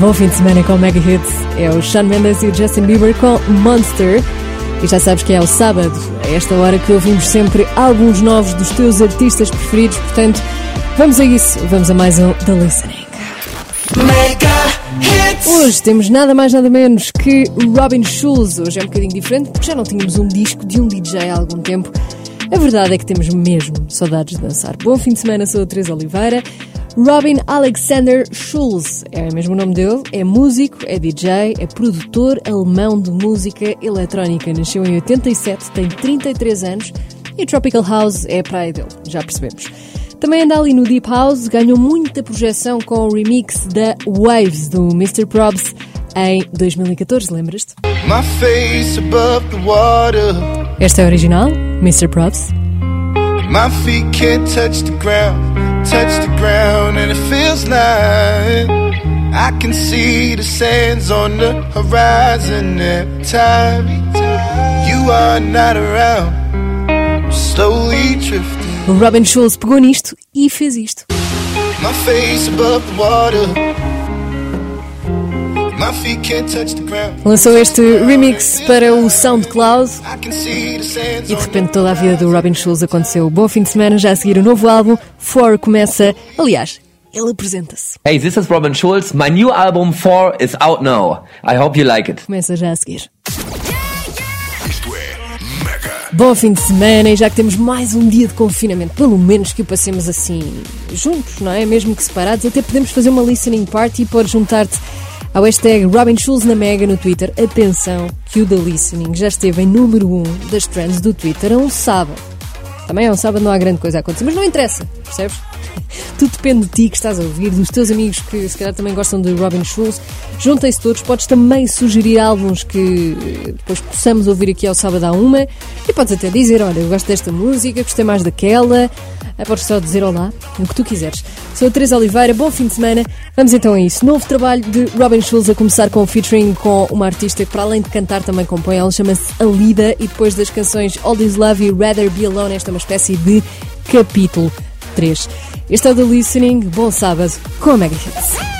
Bom fim de semana com o Mega Hits. É o Shawn Mendes e o Justin Bieber com Monster. E já sabes que é o sábado, a esta hora que ouvimos sempre álbuns novos dos teus artistas preferidos. Portanto, vamos a isso. Vamos a mais um The Listening. Mega Hits. Hoje temos nada mais nada menos que Robin Schulz. Hoje é um bocadinho diferente porque já não tínhamos um disco de um DJ há algum tempo. A verdade é que temos mesmo saudades de dançar. Bom fim de semana, sou a Teresa Oliveira. Robin Alexander Schulz é mesmo o nome dele, é músico, é DJ, é produtor alemão de música eletrónica. Nasceu em 87, tem 33 anos e Tropical House é a praia dele, já percebemos. Também anda ali no Deep House, ganhou muita projeção com o remix da Waves do Mr. Probs em 2014, lembras-te? My face above the water. Esta é a original, Mr. Probs. My feet can't touch the ground, touch the ground, and it feels like I can see the sands on the horizon every time you are not around. I'm slowly drifting. Robin Schulz pegou nisto e fez isto. My face above the water. Lançou este remix para o SoundCloud e de repente toda a vida do Robin Schulz aconteceu. Bom fim de semana, já a seguir o novo álbum, For começa. Aliás, ele apresenta-se. Hey, this is Robin Schulz. My new album 4 is out now. I hope you like it. Começa já a seguir. É. Bom fim de semana e já que temos mais um dia de confinamento, pelo menos que o passemos assim, juntos, não é? Mesmo que separados, até podemos fazer uma listening party e pôr juntar-te ao hashtag Robin Schulz na Mega no Twitter. Atenção que o The Listening já esteve em número 1 um das trends do Twitter a um sábado. Também é um sábado, não há grande coisa a acontecer, mas não interessa, percebes? Tudo depende de ti que estás a ouvir, dos teus amigos que se calhar também gostam de Robin Schulz. Juntem-se todos, podes também sugerir álbuns que eh, depois possamos ouvir aqui ao sábado à uma e podes até dizer: Olha, eu gosto desta música, gostei mais daquela. Ah, Podes só dizer olá, o que tu quiseres. Sou Teresa Oliveira, bom fim de semana. Vamos então a isso. Novo trabalho de Robin Schulz a começar com um featuring com uma artista que, para além de cantar, também compõe. Ela chama-se Alida e depois das canções All This Love e Rather Be Alone, esta é uma espécie de capítulo 3. Este é o The Listening. Bom sábado com a Mega Hits.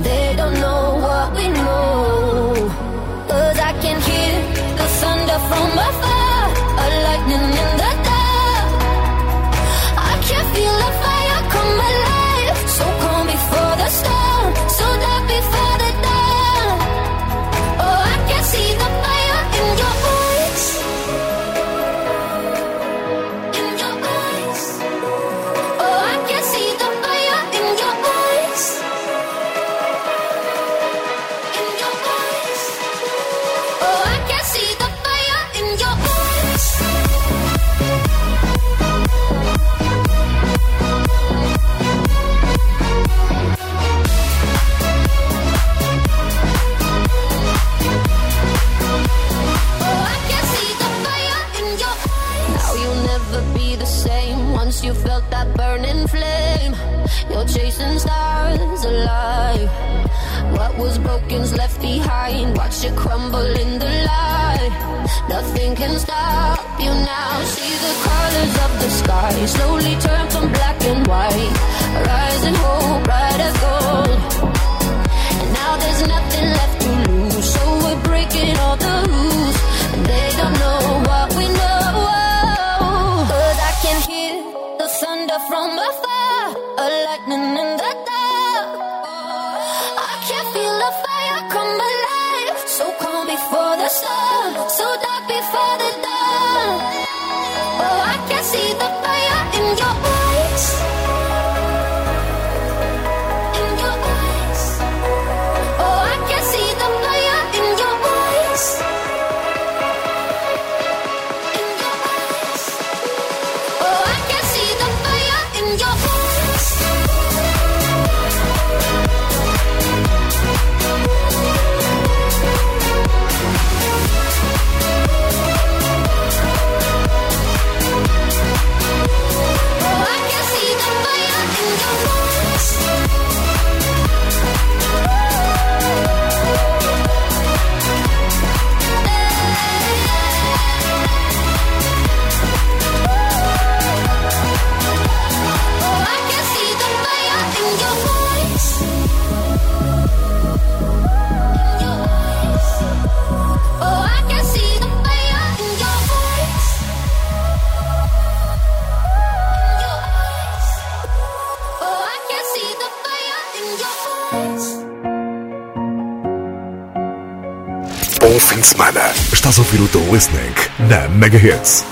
They don't know what we know. Cause I can hear the thunder from afar. Once you felt that burning flame. You're chasing stars alive. What was broken's left behind. Watch it crumble in the light. Nothing can stop you now. See the colors of the sky slowly turn from black and white. Rising hope, bright as gold. And now there's nothing left to lose. So we're breaking all the rules. And they don't know what we know. Estás a ouvir o teu listening na Mega Hits.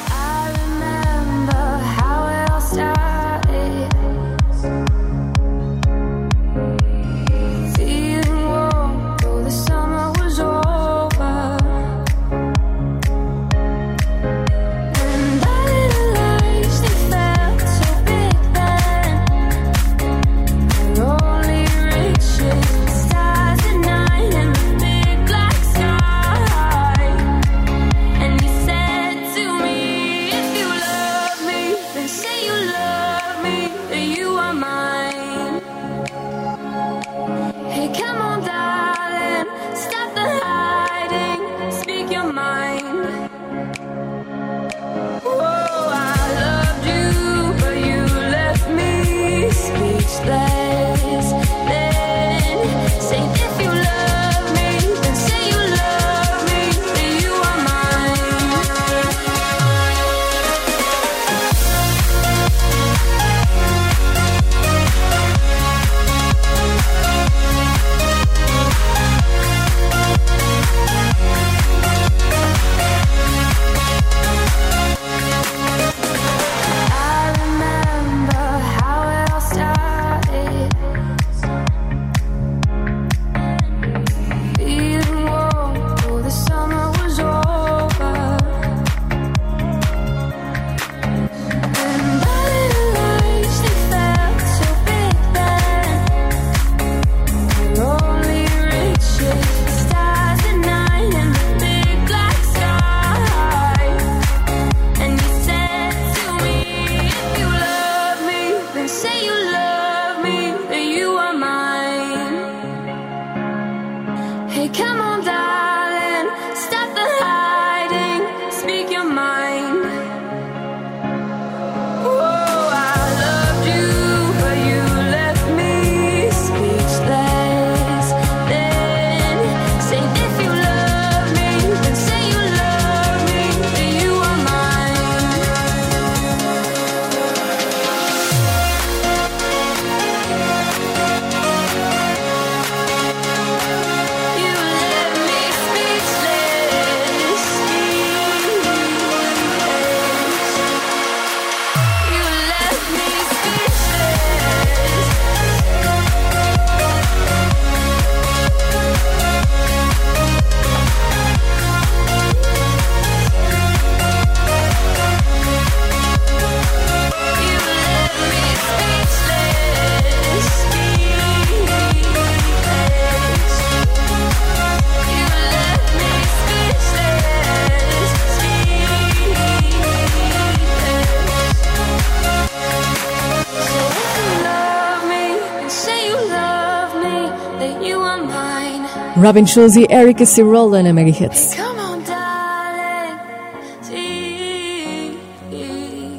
Robin Schulz e Erika Cirola na Mega Hits.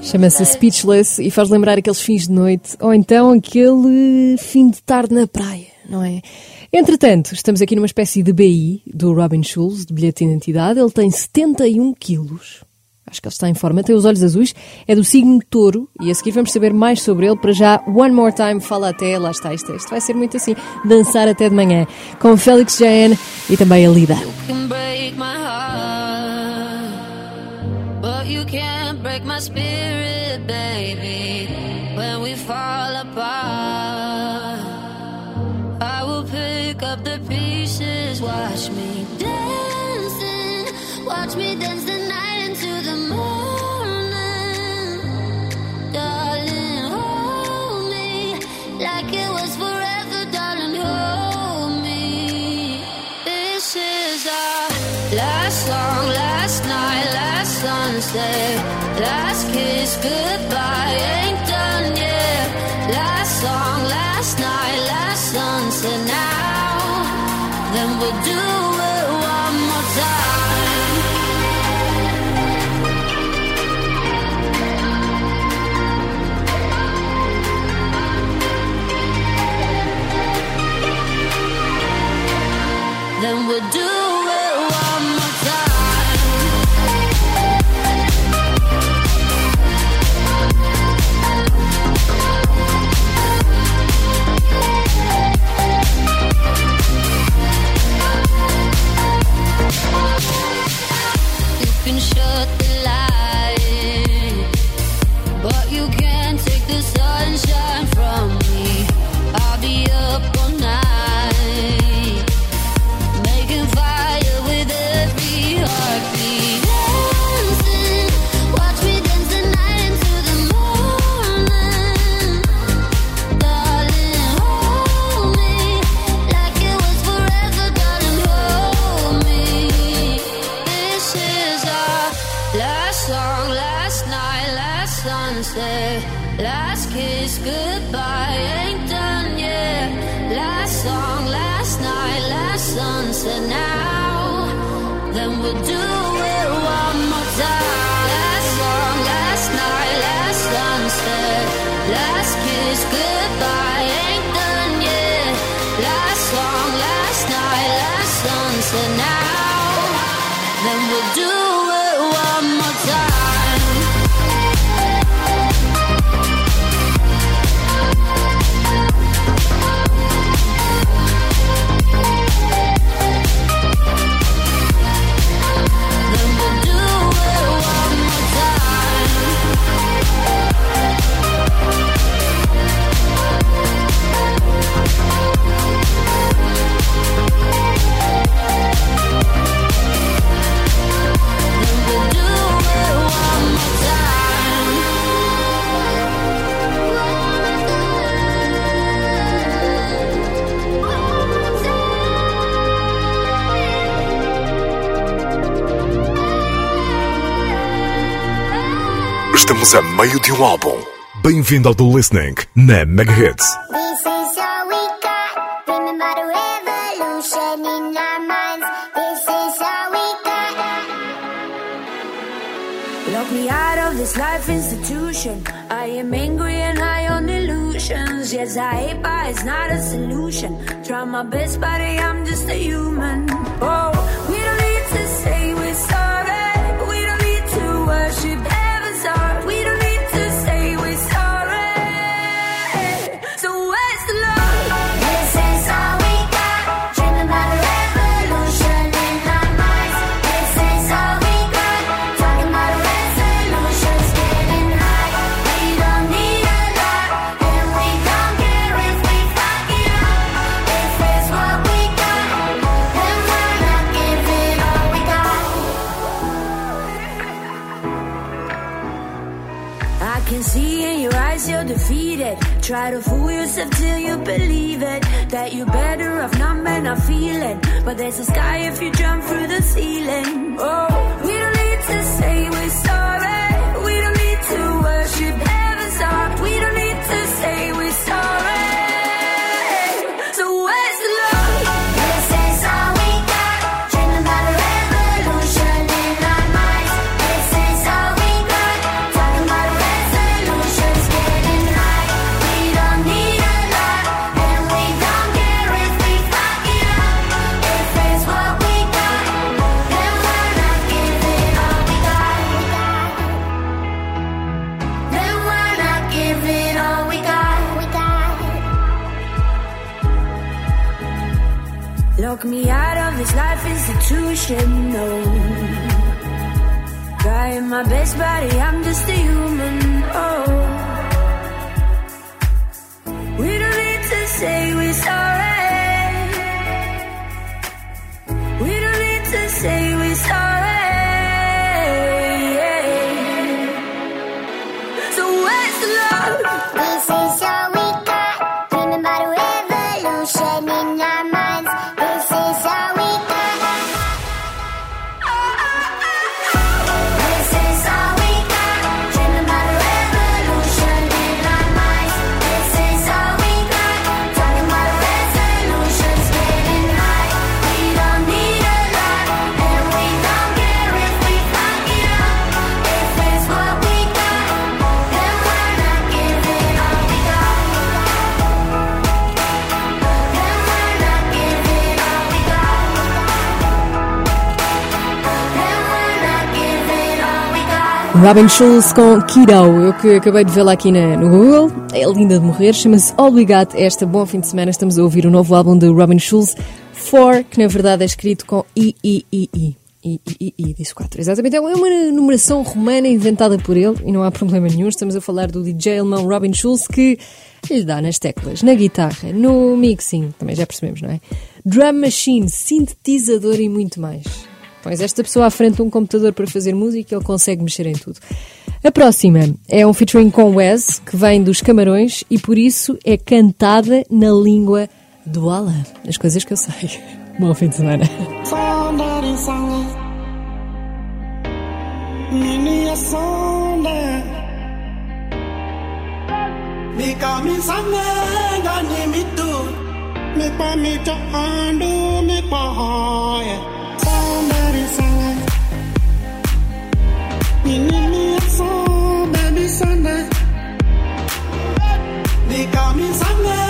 Chama-se Speechless e faz lembrar aqueles fins de noite ou então aquele fim de tarde na praia, não é? Entretanto, estamos aqui numa espécie de BI do Robin Schulz, de bilhete de identidade. Ele tem 71 quilos. Acho que ele está em forma, tem os olhos azuis, é do signo touro. E a seguir vamos saber mais sobre ele. Para já, One More Time, fala até, lá está, isto, isto vai ser muito assim, dançar até de manhã, com Félix Jaén e também a Lida. you song, last night, last sunset, last kiss, goodbye, ain't done yet. Last song, last night, last sunset. Now, then we'll do it one more time. Then we'll do Estamos a meio de um álbum. Bem-vindo ao do Listening na Mega Hits. This is all we got. Remember the revolution in our minds. This is all we got. Lock me out of this life institution. I am angry and high on illusions. Yes, I hate, but it's not a solution. Try my best, but I'm just a human. Oh, yourself till you believe it. That you're better off numb and not feeling. But there's a sky if you jump through the ceiling. Oh, Lock me out of this life institution, no. Trying my best, buddy, I'm just a human, oh. We don't need to say we're sorry. Robin Schulz com Kiddo, eu que acabei de vê-la aqui na- no Google, é linda de morrer, chama-se Got. Esta bom fim de semana estamos a ouvir o novo álbum de Robin Schulz, For, que na verdade é escrito com I, I, I, I. I, I, I, I, disse 4. Exatamente, é uma numeração romana inventada por ele e não há problema nenhum. Estamos a falar do DJ alemão Robin Schulz que lhe dá nas teclas, na guitarra, no mixing, também já percebemos, não é? Drum machine, sintetizador e muito mais. Pões esta pessoa à frente de um computador para fazer música ele consegue mexer em tudo. A próxima é um featuring com Wes, que vem dos Camarões e por isso é cantada na língua do Alan. As coisas que eu sei. Bom fim de semana. you call me Sunday.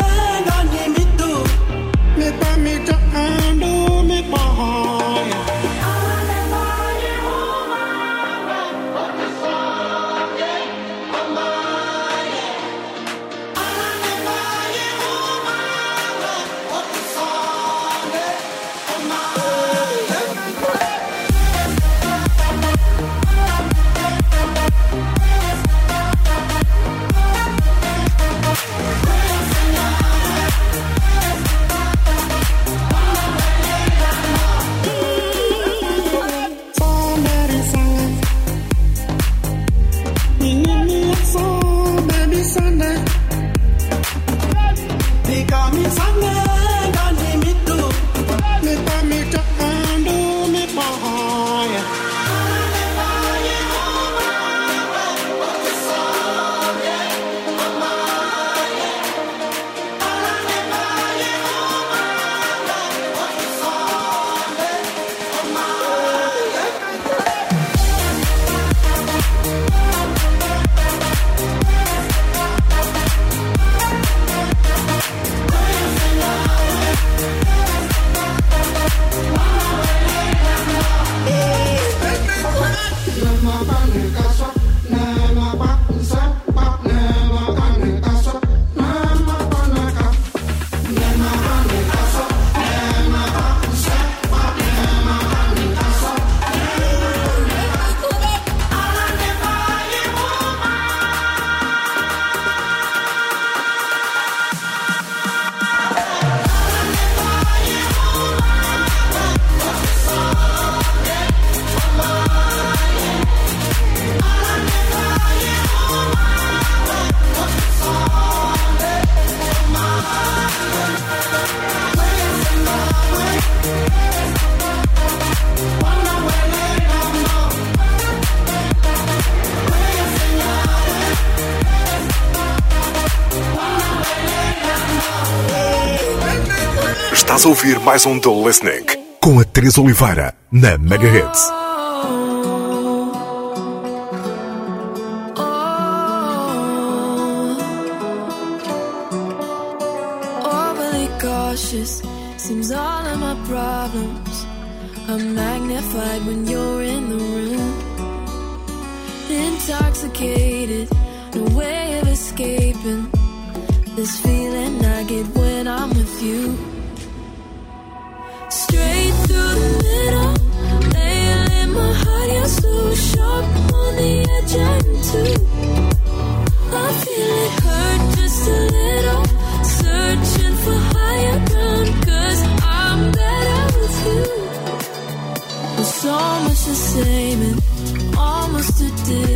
Estás ouvir mais um The Listening com a Teresa Oliveira na Mega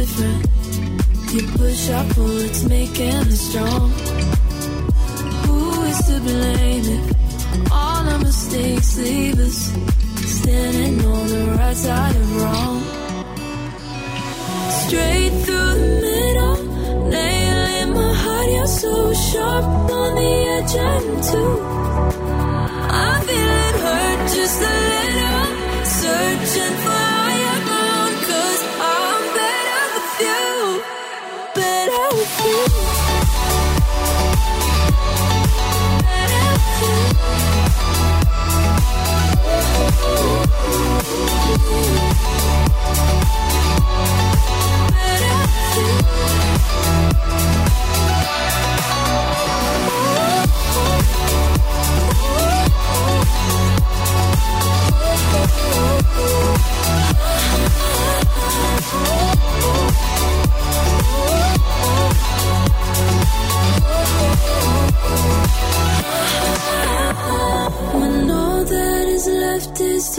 different. You push, I pull, it's making us strong. Who is to blame if all our mistakes leave us standing on the right side of wrong? straight through the middle. Nail in my heart, you're so sharp on the edge, I'm too. I feel it hurt just a little. Searching for Better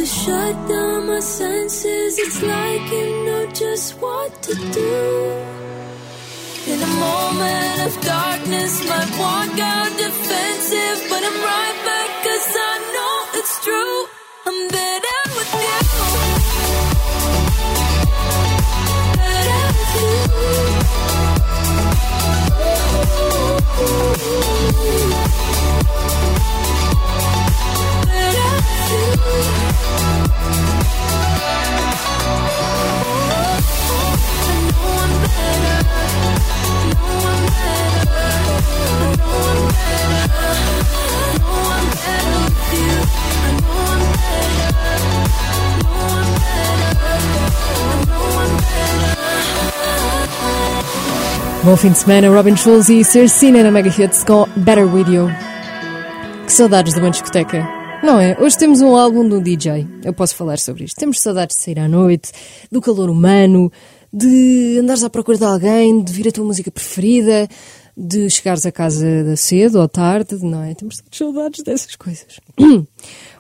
shut down my senses. It's like you know just what to do. In a moment of darkness, might walk out defensive, but I'm right back cause I know it's true. I'm better with you. Better with you. Bom fim de semana, Robin Schulz e Cercina na Mega Hits com Better With You. Que saudades de uma discoteca, não é? Hoje temos um álbum de um DJ, eu posso falar sobre isto. Temos saudades de sair à noite, do calor humano, de andares à procura de alguém, de vir a tua música preferida, de chegares a casa cedo ou tarde, não é? Temos tantas saudades dessas coisas.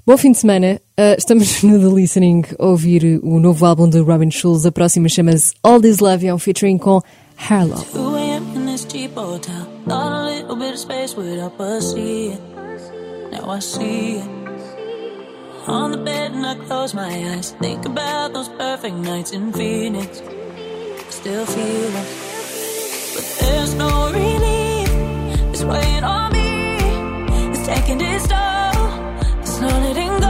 Bom fim de semana, uh, estamos no The Listening a ouvir o novo álbum de Robin Schulz. A próxima chama-se All This Love e é um featuring com Harlow. On the bed and I close my eyes Think about those perfect nights in Phoenix still feel it. But there's no relief. It's weighing on me It's taking its toll. It's not letting go.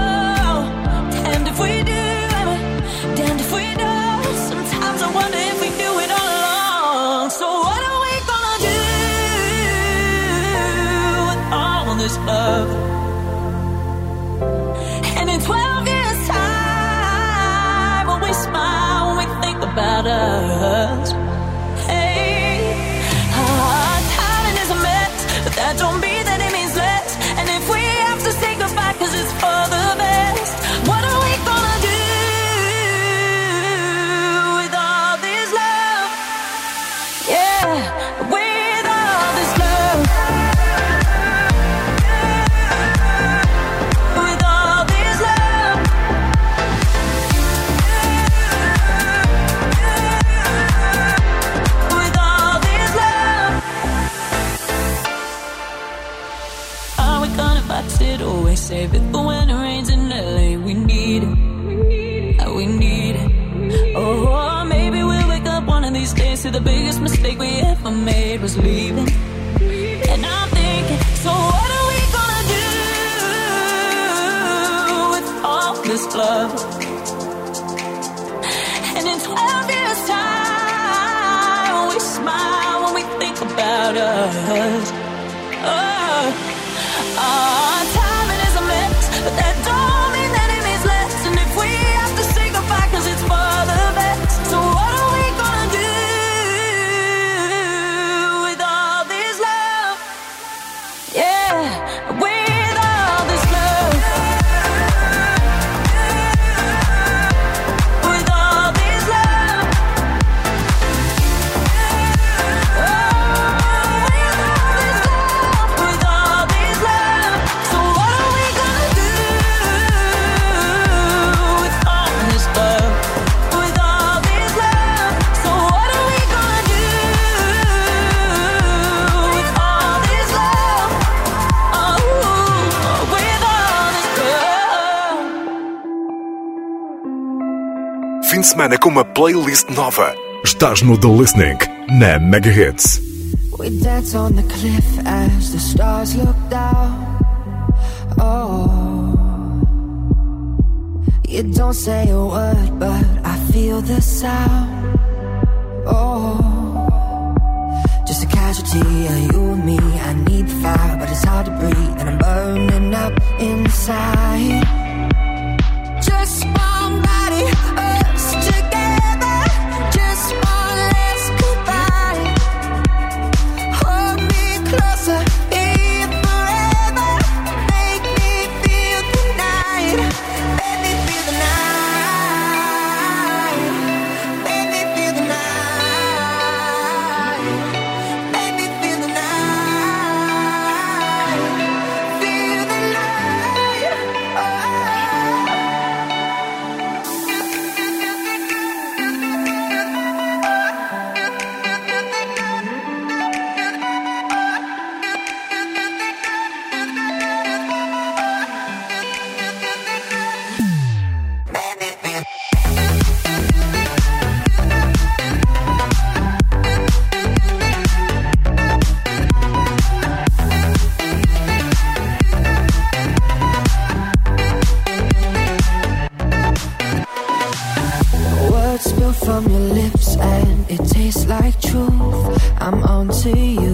these days, see the biggest mistake we ever made was leaving. semana com uma playlist nova. Estás no The Listening, na Mega Hits. We dance on the cliff as the stars look down. Oh, you don't say a word, but I feel the sound. Oh, just a casualty of you and me. I need the fire, but it's hard to breathe, and I'm burning up inside. Just. By from your lips and it tastes like truth. I'm on to you.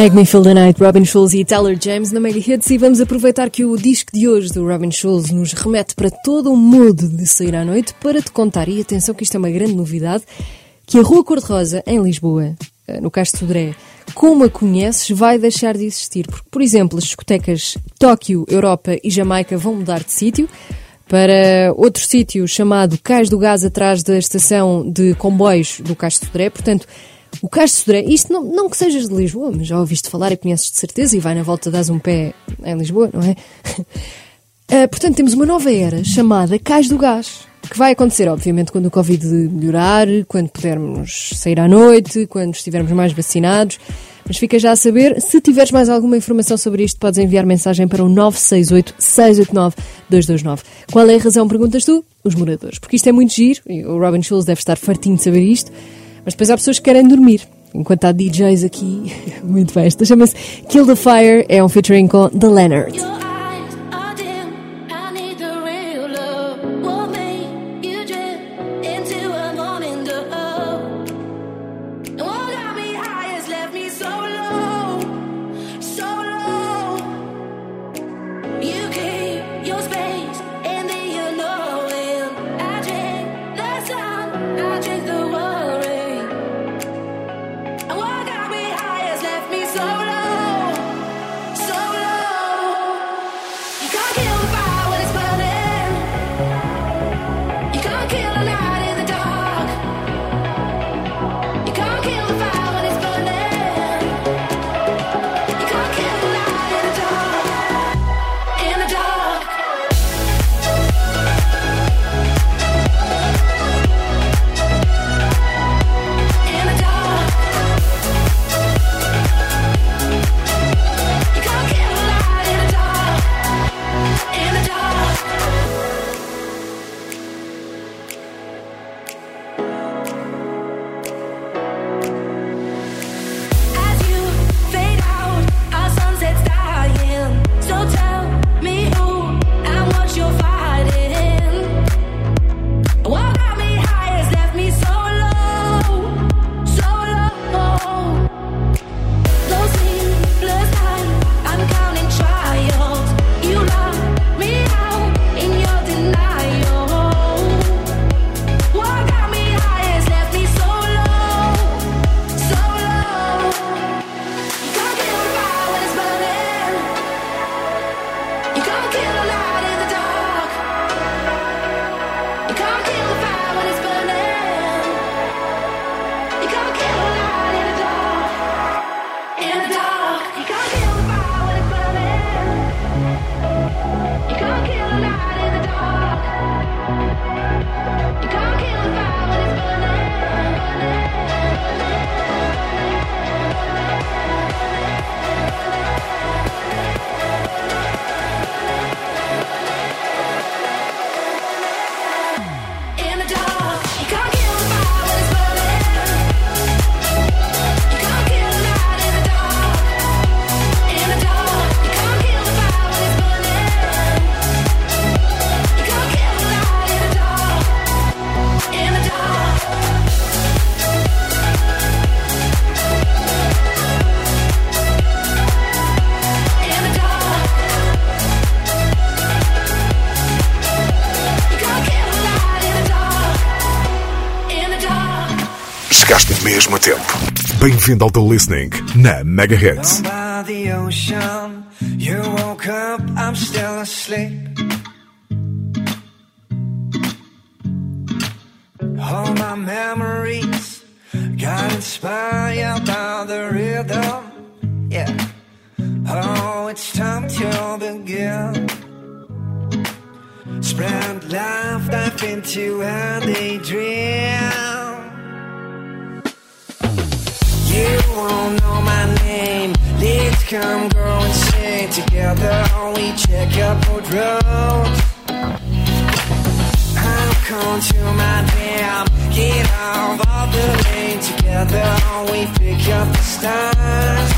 Feel the Night, Robin Schulz e Tyler James na Mega Hits e vamos aproveitar que o disco de hoje do Robin Schulz nos remete para todo o mood de sair à noite para te contar, e atenção que isto é uma grande novidade, que a Rua Cor-de-Rosa, em Lisboa, eh, no Castro Sodré, como a conheces, vai deixar de existir. Porque, por exemplo, as discotecas Tóquio, Europa e Jamaica vão mudar de sítio para outro sítio chamado Cais do Gás, atrás da estação de comboios do Castro Sodré. Portanto, o Castro Sodré, isto não, não que sejas de Lisboa, mas já ouviste falar e conheces de certeza e vai na volta das um pé em Lisboa, não é? Ah, portanto, temos uma nova era chamada Cais do Gás, que vai acontecer, obviamente, quando o Covid melhorar, quando pudermos sair à noite, quando estivermos mais vacinados. Mas fica já a saber, se tiveres mais alguma informação sobre isto, podes enviar mensagem para o 968-689-229. Qual é a razão, perguntas tu? Os moradores. Porque isto é muito giro, e o Robin Schulz deve estar fartinho de saber isto, mas depois há pessoas que querem dormir. Enquanto há DJs aqui, muito bem. Esta chama-se Kill the Fire, é um featuring com The Leonard. Bem-vindo ao The Listening na Mega Hits. you woke up, I'm still asleep. All my memories got inspired by the rhythm. Yeah. Oh, it's time to begin. Spread life, dive into a daydream. Won't know my name. Let's come, girl, and sing together. We check up road road. I'll come to my damn. Get off of the lane together. We pick up the stars,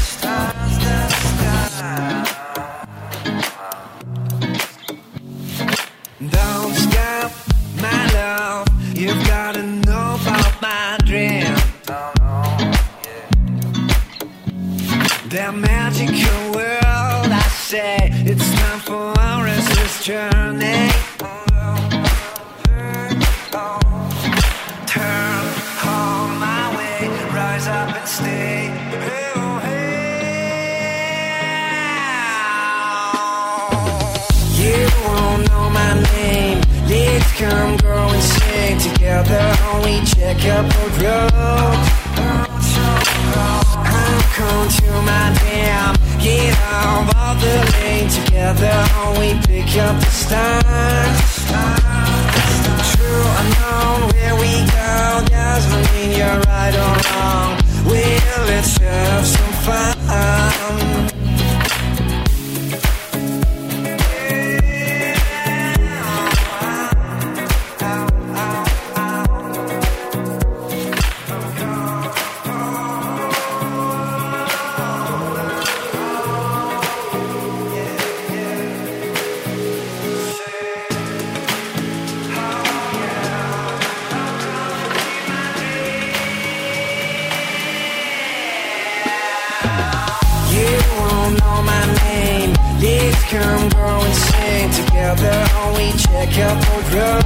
Road road.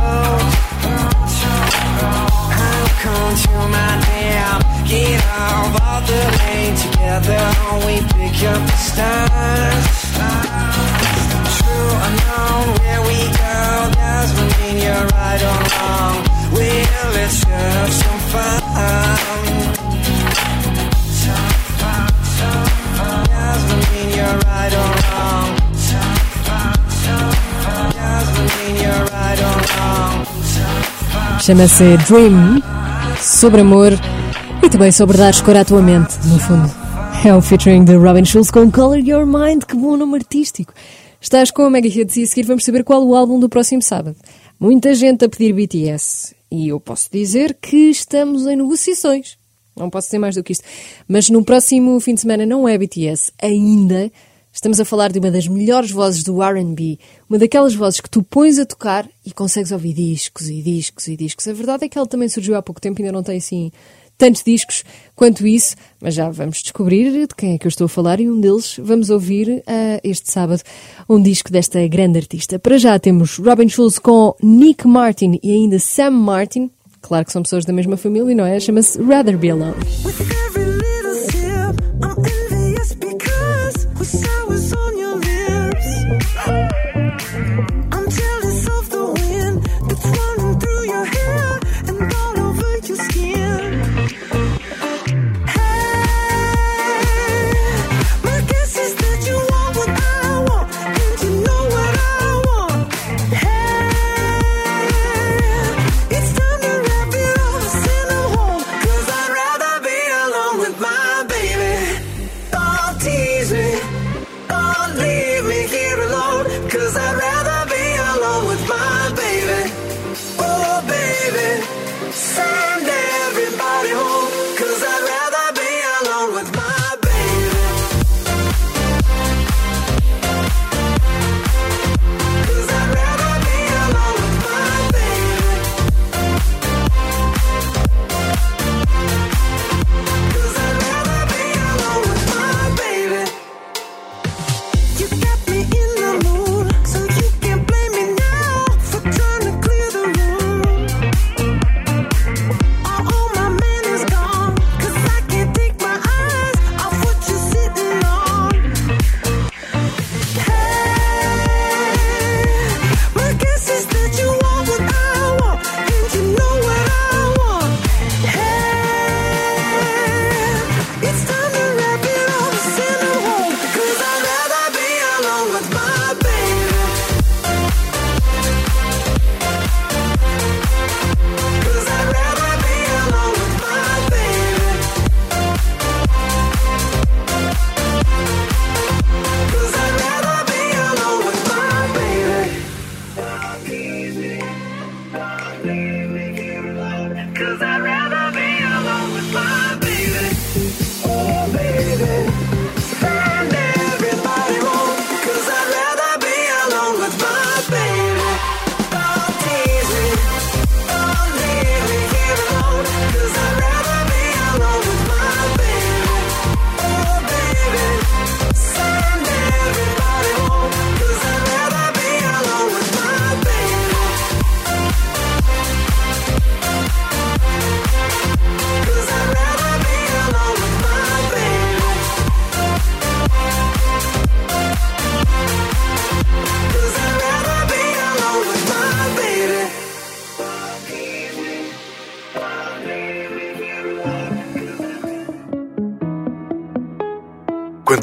I'll come to my dam. Get off of the lane together. We pick up the stars. True unknown where we go doesn't mean you're right or wrong. Well, let's have some fun. Chama-se Dream, sobre amor e também sobre dar cor à tua mente, no fundo. É o featuring de Robin Schulz com Color Your Mind, que bom nome artístico. Estás com a Mega Hits e a seguir vamos saber qual o álbum do próximo sábado. Muita gente a pedir BTS e eu posso dizer que estamos em negociações. Não posso dizer mais do que isto. Mas no próximo fim de semana não é BTS ainda. Estamos a falar de uma das melhores vozes do R&B, uma daquelas vozes que tu pões a tocar e consegues ouvir discos e discos e discos. A verdade é que ela também surgiu há pouco tempo, ainda não tem assim tantos discos quanto isso, mas já vamos descobrir de quem é que eu estou a falar e um deles vamos ouvir uh, este sábado um disco desta grande artista. Para já temos Robin Schulz com Nick Martin e ainda Sam Martin. Claro que são pessoas da mesma família, não é? Chama-se Rather Be Alone.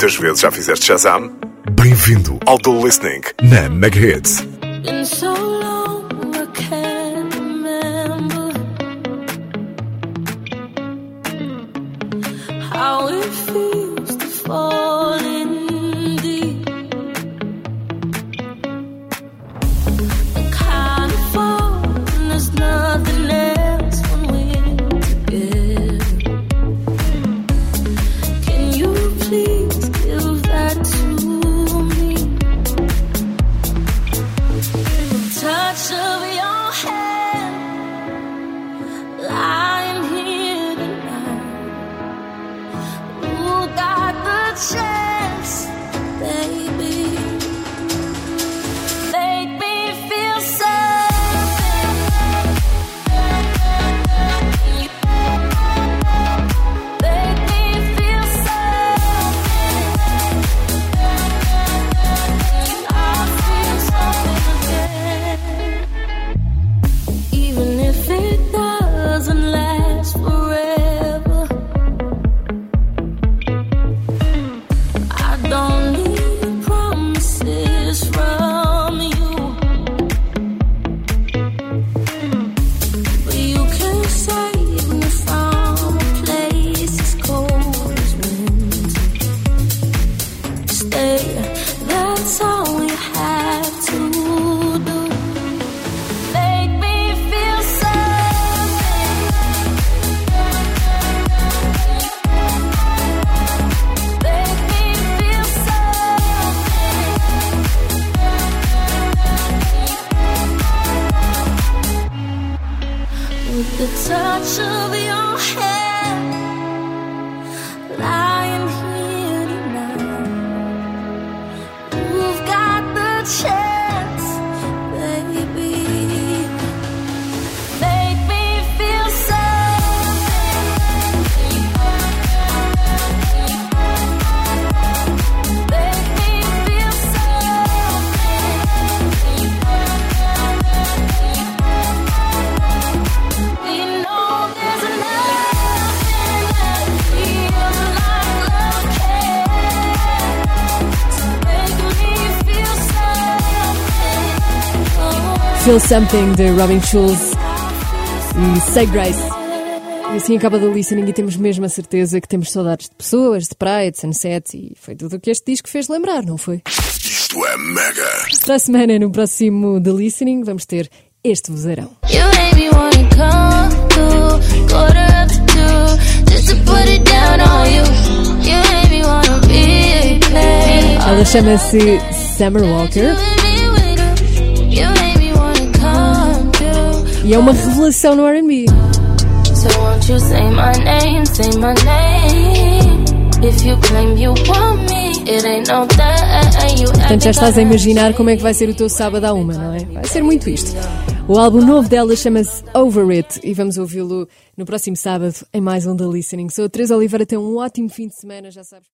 Quantas vezes já fizeste Shazam? Bem-vindo ao The Listening na Mega Feel Something de Robin Schulz e Say Grace. E assim acaba do listening e temos mesmo a certeza que temos saudades de pessoas, de praia, de sunset e foi tudo o que este disco fez lembrar, não foi? Isto é Mega. Para a semana, no próximo The Listening, vamos ter este vozeirão. You made me wanna e é uma revelação no R&B. So won't you say my name, say my name? If you claim you want me, it ain't no. You Portanto, já estás a imaginar como é que vai ser o teu sábado à uma, não é? Vai ser muito isto. O álbum novo dela chama-se Over It e vamos ouvi-lo no próximo sábado em mais um The Listening. Sou a Teresa Oliveira, tem um ótimo fim de semana, já sabes.